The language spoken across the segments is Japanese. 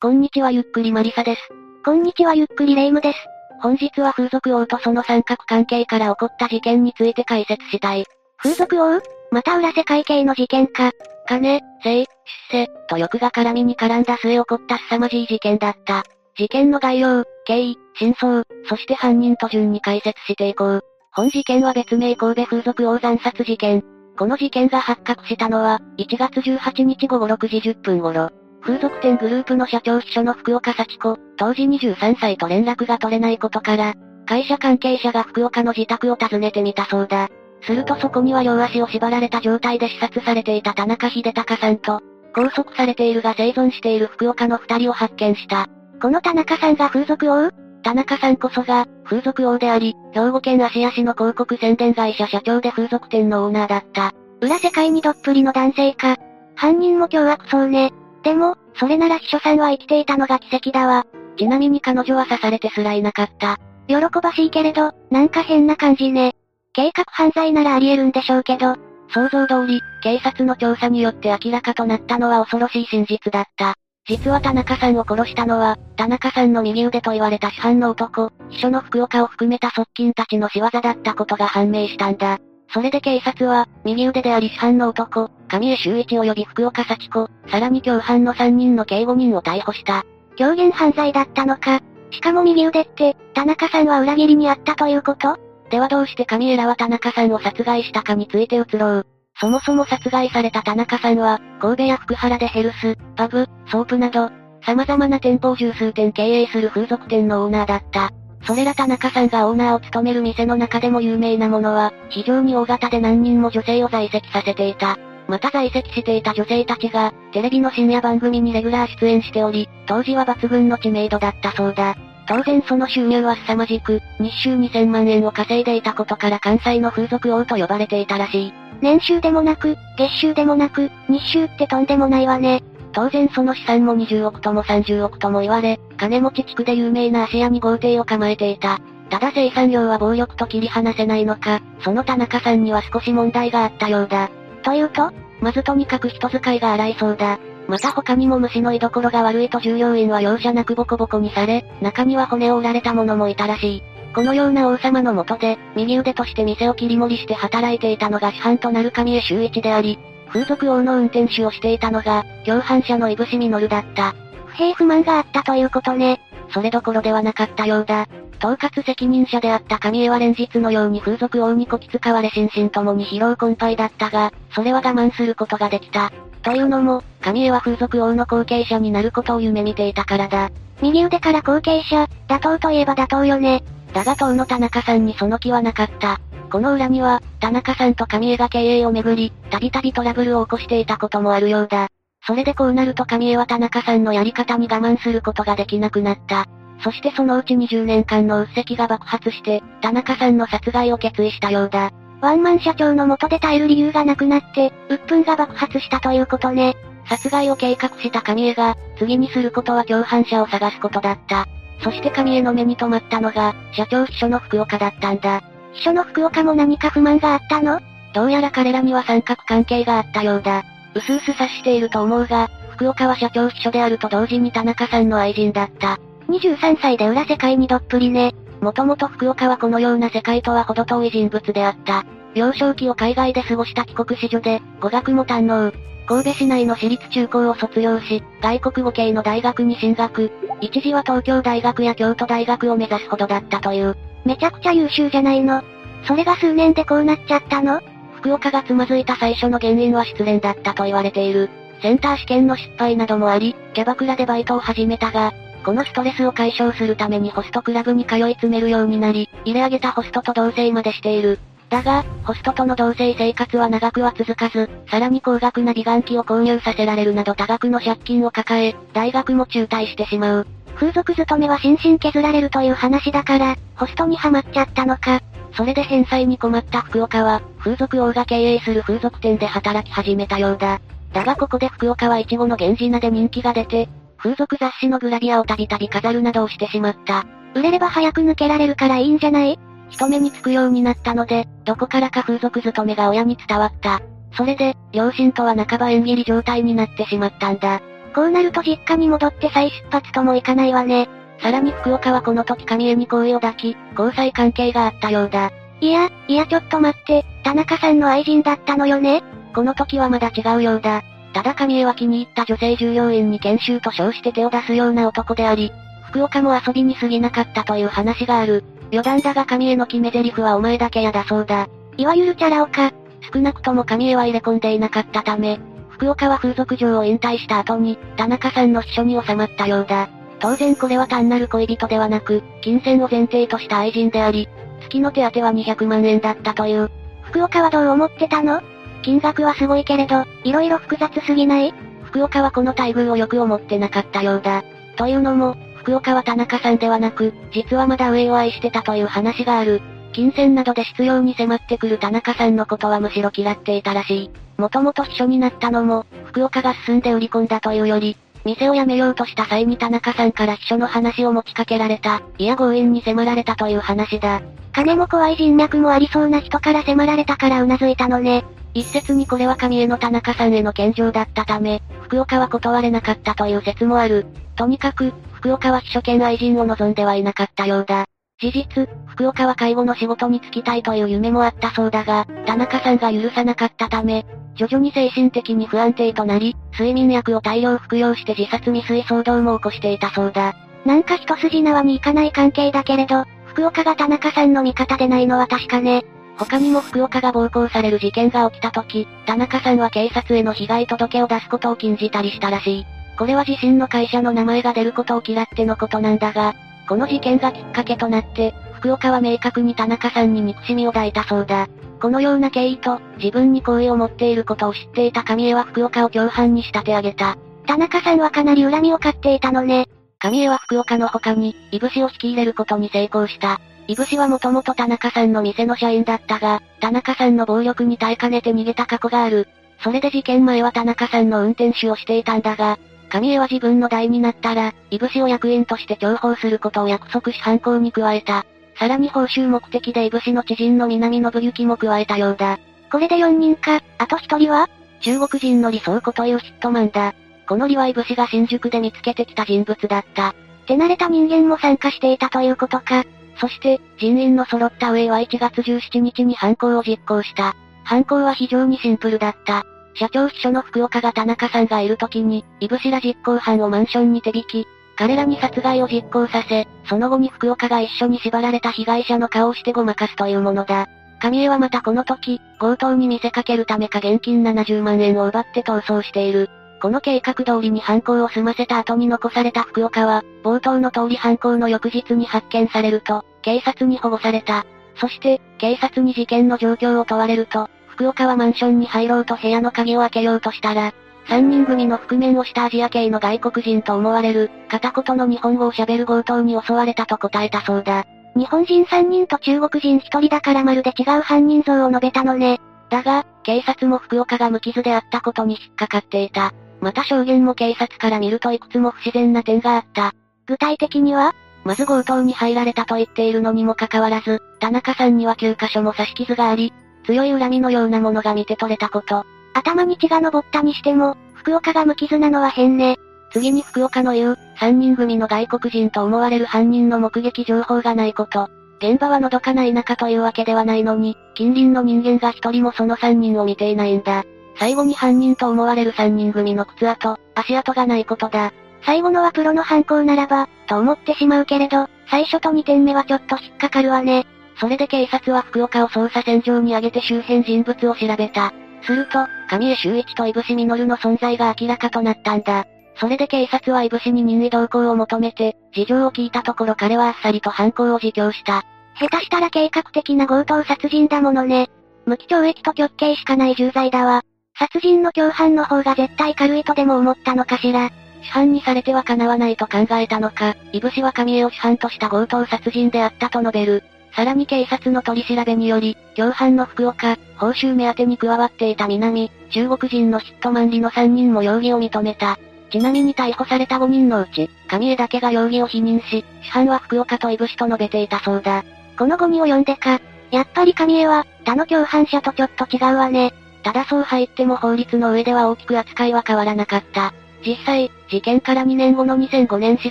こんにちはゆっくりマリサです。こんにちはゆっくりレイムです。本日は風俗王とその三角関係から起こった事件について解説したい。風俗王？また裏世界系の事件か。金、性、出世、と欲が絡みに絡んだ末起こった凄まじい事件だった。事件の概要、経緯、真相、そして犯人と順に解説していこう。本事件は別名神戸風俗王惨殺事件。この事件が発覚したのは、1月18日午後6時10分頃。風俗店グループの社長秘書の福岡幸子、当時23歳と連絡が取れないことから、会社関係者が福岡の自宅を訪ねてみたそうだ。するとそこには両足を縛られた状態で視察されていた田中秀隆さんと、拘束されているが生存している福岡の二人を発見した。この田中さんが風俗王？田中さんこそが、風俗王であり、兵庫県芦屋市の広告宣伝会社社長で風俗店のオーナーだった。裏世界にどっぷりの男性か。犯人も凶悪そうね。でも、それなら秘書さんは生きていたのが奇跡だわ。ちなみに彼女は刺されてすらいなかった。喜ばしいけれど、なんか変な感じね。計画犯罪ならあり得るんでしょうけど、想像通り、警察の調査によって明らかとなったのは恐ろしい真実だった。実は田中さんを殺したのは、田中さんの右腕と言われた市販の男、秘書の福岡を含めた側近たちの仕業だったことが判明したんだ。それで警察は、右腕であり市販の男、上江修一及び福岡幸子、さらに共犯の3人の計5人を逮捕した。狂言犯罪だったのか。しかも右腕って、田中さんは裏切りにあったということ？ではどうして上江らは田中さんを殺害したかについて移ろう。そもそも殺害された田中さんは、神戸や福原でヘルス、パブ、ソープなど、様々な店舗を十数店経営する風俗店のオーナーだった。それら田中さんがオーナーを務める店の中でも有名なものは、非常に大型で何人も女性を在籍させていた。また在籍していた女性たちが、テレビの深夜番組にレギュラー出演しており、当時は抜群の知名度だったそうだ。当然その収入は凄まじく、日収2000万円を稼いでいたことから関西の風俗王と呼ばれていたらしい。年収でもなく、月収でもなく、日収ってとんでもないわね。当然その資産も20億とも30億とも言われ、金持ち地区で有名な芦屋に豪邸を構えていた。ただ生産量は暴力と切り離せないのか、その田中さんには少し問題があったようだ。というとまずとにかく人使いが荒いそうだ。また他にも虫の居所が悪いと従業員は容赦なくボコボコにされ、中には骨を折られた者もいたらしい。このような王様の下で、右腕として店を切り盛りして働いていたのが市販となる上江修一であり、風俗王の運転手をしていたのが、共犯者のいぶしみのるだった。不平不満があったということね。それどころではなかったようだ。統括責任者であった上江は連日のように風俗王にこき使われ心身ともに疲労困憊だったが、それは我慢することができた。というのも、上江は風俗王の後継者になることを夢見ていたからだ。右腕から後継者、妥当といえば妥当よね。だが当の田中さんにその気はなかった。この裏には、田中さんと上江が経営をめぐり、たびたびトラブルを起こしていたこともあるようだ。それでこうなると上江は田中さんのやり方に我慢することができなくなった。そしてそのうち20年間の鬱積が爆発して、田中さんの殺害を決意したようだ。ワンマン社長の下で耐える理由がなくなって、鬱憤が爆発したということね。殺害を計画した上江が、次にすることは共犯者を探すことだった。そして上江の目に留まったのが、社長秘書の福岡だったんだ。秘書の福岡も何か不満があったの？どうやら彼らには三角関係があったようだ。うすうす察していると思うが、福岡は社長秘書であると同時に田中さんの愛人だった。23歳で裏世界にどっぷりね。もともと福岡はこのような世界とは程遠い人物であった。幼少期を海外で過ごした帰国子女で、語学も堪能。神戸市内の私立中高を卒業し、外国語系の大学に進学。一時は東京大学や京都大学を目指すほどだったという。めちゃくちゃ優秀じゃないの。それが数年でこうなっちゃったの？福岡がつまずいた最初の原因は失恋だったと言われている。センター試験の失敗などもあり、キャバクラでバイトを始めたが、このストレスを解消するためにホストクラブに通い詰めるようになり、入れ上げたホストと同棲までしている。だが、ホストとの同棲生活は長くは続かず、さらに高額な美顔器を購入させられるなど多額の借金を抱え、大学も中退してしまう。風俗勤めは心身削られるという話だから、ホストにはまっちゃったのか。それで返済に困った福岡は、風俗王が経営する風俗店で働き始めたようだ。だがここで福岡はイチゴの源氏名で人気が出て、風俗雑誌のグラビアをたびたび飾るなどをしてしまった。売れれば早く抜けられるからいいんじゃない？人目につくようになったので、どこからか風俗勤めが親に伝わった。それで、両親とは半ば縁切り状態になってしまったんだ。こうなると実家に戻って再出発ともいかないわね。さらに福岡はこの時神江に好意を抱き、交際関係があったようだ。いや、いやちょっと待って、田中さんの愛人だったのよね？この時はまだ違うようだ。ただ神江は気に入った女性従業員に研修と称して手を出すような男であり、福岡も遊びに過ぎなかったという話がある。余談だが神江の決め台詞はお前だけやだそうだ。いわゆるチャラ男か。少なくとも神江は入れ込んでいなかったため、福岡は風俗嬢を引退した後に、田中さんの秘書に収まったようだ。当然これは単なる恋人ではなく、金銭を前提とした愛人であり、月の手当は200万円だったという。福岡はどう思ってたの？金額はすごいけれど、色々複雑すぎない？福岡はこの待遇をよく思ってなかったようだ。というのも、福岡は田中さんではなく、実はまだ上を愛してたという話がある。金銭などで必要に迫ってくる田中さんのことはむしろ嫌っていたらしい。もともと秘書になったのも、福岡が進んで売り込んだというより、店を辞めようとした際に田中さんから秘書の話を持ちかけられた、いや強引に迫られたという話だ。金も怖い人脈もありそうな人から迫られたから頷いたのね。一説にこれは神への田中さんへの献上だったため、福岡は断れなかったという説もある。とにかく、福岡は秘書兼愛人を望んではいなかったようだ。事実、福岡は介護の仕事に就きたいという夢もあったそうだが、田中さんが許さなかったため、徐々に精神的に不安定となり、睡眠薬を大量服用して自殺未遂騒動も起こしていたそうだ。なんか一筋縄にいかない関係だけれど、福岡が田中さんの味方でないのは確かね。他にも福岡が暴行される事件が起きた時、田中さんは警察への被害届を出すことを禁じたりしたらしい。これは自身の会社の名前が出ることを嫌ってのことなんだが、この事件がきっかけとなって、福岡は明確に田中さんに憎しみを抱いたそうだ。このような経緯と、自分に好意を持っていることを知っていた神江は福岡を共犯に仕立て上げた。田中さんはかなり恨みを買っていたのね。神江は福岡の他に、いぶしを引き入れることに成功した。いぶしはもともと田中さんの店の社員だったが、田中さんの暴力に耐えかねて逃げた過去がある。それで事件前は田中さんの運転手をしていたんだが、神江は自分の代になったら、いぶしを役員として重宝することを約束し犯行に加えた。さらに報酬目的でいぶしの知人の南信行も加えたようだ。これで4人か、あと1人は？中国人の理想子というヒットマンだ。このリはいぶしが新宿で見つけてきた人物だった。手慣れた人間も参加していたということか。そして、人員の揃った上は1月17日に犯行を実行した。犯行は非常にシンプルだった。社長秘書の福岡が田中さんがいる時に、イブシラ実行犯をマンションに手引き、彼らに殺害を実行させ、その後に福岡が一緒に縛られた被害者の顔をしてごまかすというものだ。神江はまたこの時、強盗に見せかけるためか現金70万円を奪って逃走している。この計画通りに犯行を済ませた後に残された福岡は、冒頭の通り犯行の翌日に発見されると、警察に保護された。そして、警察に事件の状況を問われると、福岡はマンションに入ろうと部屋の鍵を開けようとしたら、3人組の覆面をしたアジア系の外国人と思われる、片言の日本語を喋る強盗に襲われたと答えたそうだ。日本人3人と中国人1人だからまるで違う犯人像を述べたのね。だが、警察も福岡が無傷であったことに引っかかっていた。また証言も警察から見るといくつも不自然な点があった。具体的にはまず強盗に入られたと言っているのにもかかわらず、田中さんには9箇所も刺し傷があり、強い恨みのようなものが見て取れたこと。頭に血が昇ったにしても、福岡が無傷なのは変ね。次に福岡の言う、3人組の外国人と思われる犯人の目撃情報がないこと。現場はのどかな田舎というわけではないのに、近隣の人間が一人もその3人を見ていないんだ。最後に犯人と思われる3人組の靴跡、足跡がないことだ。最後のはプロの犯行ならば、と思ってしまうけれど、最初と2点目はちょっと引っかかるわね。それで警察は福岡を捜査線上に上げて周辺人物を調べた。すると、上江修一と井伏実の存在が明らかとなったんだ。それで警察は井伏に任意同行を求めて、事情を聞いたところ彼はあっさりと犯行を自供した。下手したら計画的な強盗殺人だものね。無期懲役と極刑しかない重罪だわ。殺人の共犯の方が絶対軽いとでも思ったのかしら？市販にされては叶わないと考えたのか、いぶしは神江を市販とした強盗殺人であったと述べる。さらに警察の取り調べにより、共犯の福岡、報酬目当てに加わっていた南、中国人のヒットマンリの3人も容疑を認めた。ちなみに逮捕された5人のうち、神江だけが容疑を否認し、市販は福岡といぶしと述べていたそうだ。この5人を呼んでか。やっぱり神江は、他の共犯者とちょっと違うわね。ただそう入っても法律の上では大きく扱いは変わらなかった。実際、事件から2年後の2005年4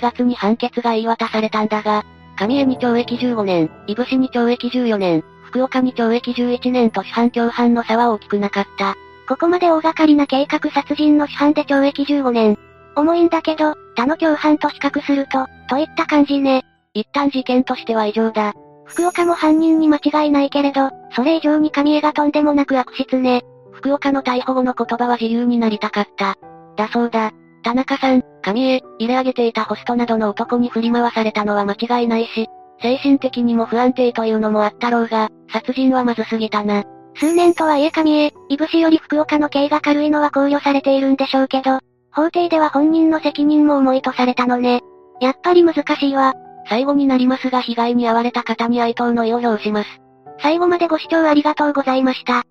月に判決が言い渡されたんだが、上江に懲役15年、井伏に懲役14年、福岡に懲役11年と主犯共犯の差は大きくなかった。ここまで大掛かりな計画殺人の主犯で懲役15年。重いんだけど、他の共犯と比較すると、といった感じね。一旦事件としては異常だ。福岡も犯人に間違いないけれど、それ以上に神江がとんでもなく悪質ね。福岡の逮捕後の言葉は自由になりたかった。だそうだ。田中さん、神江、入れ上げていたホストなどの男に振り回されたのは間違いないし、精神的にも不安定というのもあったろうが、殺人はまずすぎたな。数年とはいえ神江、いぶしより福岡の刑が軽いのは考慮されているんでしょうけど、法廷では本人の責任も重いとされたのね。やっぱり難しいわ。最後になりますが被害に遭われた方に哀悼の意を表します。最後までご視聴ありがとうございました。